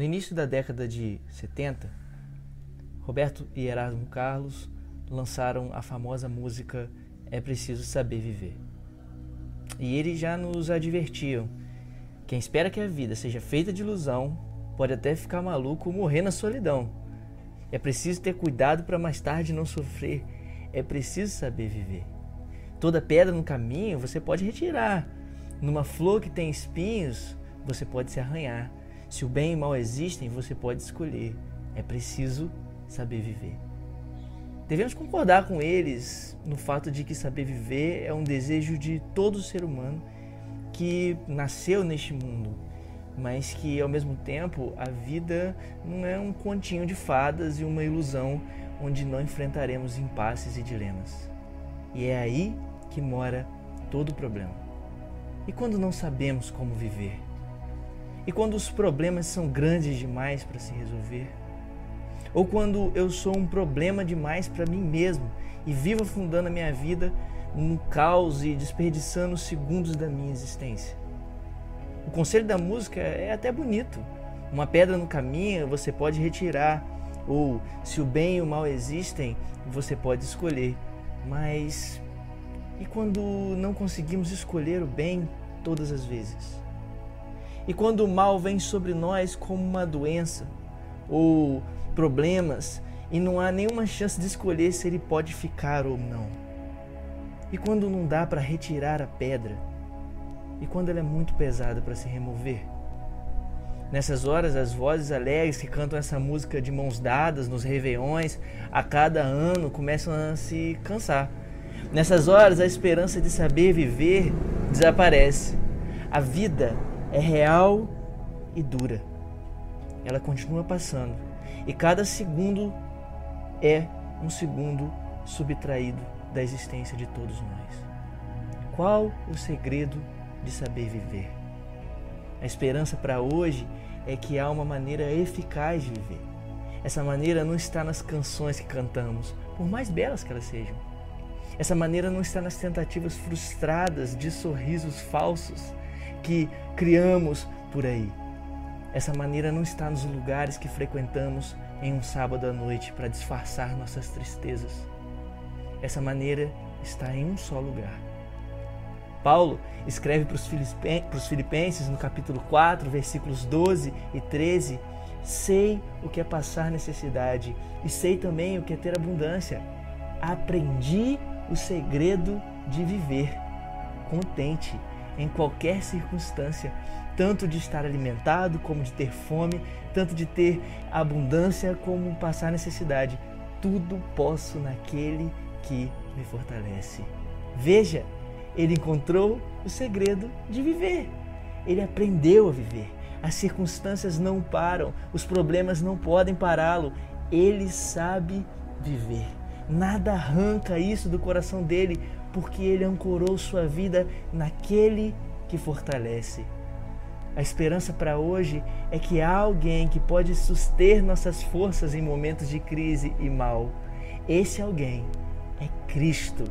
No início da década de 70, Roberto e Erasmo Carlos lançaram a famosa música É Preciso Saber Viver. E eles já nos advertiam: quem espera que a vida seja feita de ilusão pode até ficar maluco ou morrer na solidão. É preciso ter cuidado para mais tarde não sofrer. É preciso saber viver. Toda pedra no caminho você pode retirar. Numa flor que tem espinhos, você pode se arranhar. Se o bem e o mal existem, você pode escolher. É preciso saber viver. Devemos concordar com eles no fato de que saber viver é um desejo de todo ser humano que nasceu neste mundo, mas que ao mesmo tempo a vida não é um continho de fadas e uma ilusão onde não enfrentaremos impasses e dilemas. E é aí que mora todo o problema. E quando não sabemos como viver? E quando os problemas são grandes demais para se resolver? Ou quando eu sou um problema demais para mim mesmo e vivo afundando a minha vida num caos e desperdiçando segundos da minha existência? O conselho da música é até bonito. Uma pedra no caminho você pode retirar, ou se o bem e o mal existem, você pode escolher. Mas e quando não conseguimos escolher o bem todas as vezes? E quando o mal vem sobre nós como uma doença ou problemas e não há nenhuma chance de escolher se ele pode ficar ou não? E quando não dá para retirar a pedra? E quando ela é muito pesada para se remover? Nessas horas, as vozes alegres que cantam essa música de mãos dadas nos réveillões a cada ano começam a se cansar. Nessas horas, a esperança de saber viver desaparece. A vida é real e dura. Ela continua passando e cada segundo é um segundo subtraído da existência de todos nós. Qual o segredo de saber viver? A esperança para hoje é que há uma maneira eficaz de viver. Essa maneira não está nas canções que cantamos, por mais belas que elas sejam. Essa maneira não está nas tentativas frustradas de sorrisos falsos que criamos por aí. Essa maneira não está nos lugares que frequentamos em um sábado à noite para disfarçar nossas tristezas. Essa maneira está em um só lugar. Paulo escreve para os Filipenses no capítulo 4, versículos 12 e 13: Sei o que é passar necessidade e sei também o que é ter abundância. Aprendi o segredo de viver contente em qualquer circunstância, tanto de estar alimentado como de ter fome, tanto de ter abundância como passar necessidade. Tudo posso naquele que me fortalece. Veja, ele encontrou o segredo de viver. Ele aprendeu a viver. As circunstâncias não param, os problemas não podem pará-lo. Ele sabe viver. Nada arranca isso do coração dele, porque ele ancorou sua vida naquele que fortalece. A esperança para hoje é que há alguém que pode suster nossas forças em momentos de crise e mal. Esse alguém é Cristo.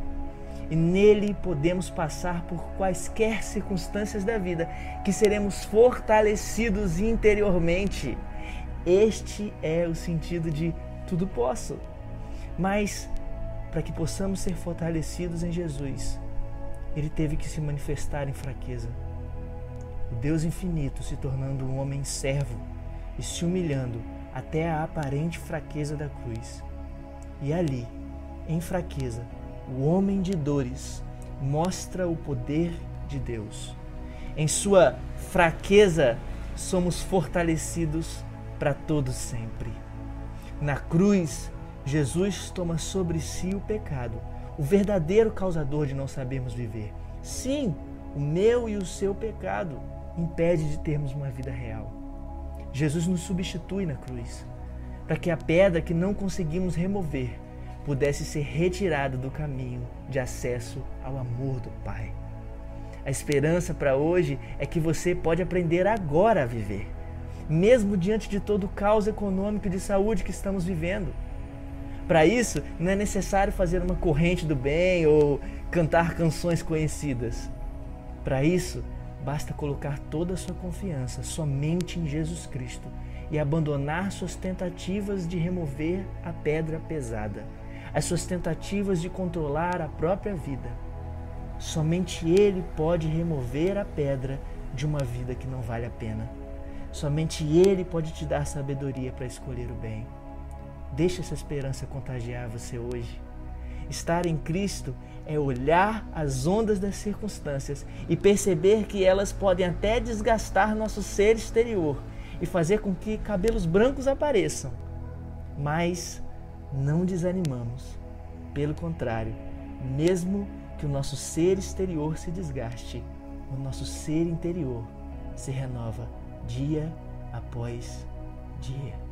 E nele podemos passar por quaisquer circunstâncias da vida, que seremos fortalecidos interiormente. Este é o sentido de tudo posso. Mas para que possamos ser fortalecidos em Jesus, ele teve que se manifestar em fraqueza. O Deus infinito se tornando um homem servo e se humilhando até a aparente fraqueza da cruz. E ali, em fraqueza, o homem de dores mostra o poder de Deus. Em sua fraqueza, somos fortalecidos para todo sempre. Na cruz, Jesus toma sobre si o pecado, o verdadeiro causador de não sabermos viver. Sim, o meu e o seu pecado impede de termos uma vida real. Jesus nos substitui na cruz, para que a pedra que não conseguimos remover pudesse ser retirada do caminho de acesso ao amor do Pai. A esperança para hoje é que você pode aprender agora a viver, mesmo diante de todo o caos econômico e de saúde que estamos vivendo. Para isso, não é necessário fazer uma corrente do bem ou cantar canções conhecidas. Para isso, basta colocar toda a sua confiança somente em Jesus Cristo e abandonar suas tentativas de remover a pedra pesada, as suas tentativas de controlar a própria vida. Somente Ele pode remover a pedra de uma vida que não vale a pena. Somente Ele pode te dar sabedoria para escolher o bem. Deixe essa esperança contagiar você hoje. Estar em Cristo é olhar as ondas das circunstâncias e perceber que elas podem até desgastar nosso ser exterior e fazer com que cabelos brancos apareçam. Mas não desanimamos. Pelo contrário, mesmo que o nosso ser exterior se desgaste, o nosso ser interior se renova dia após dia.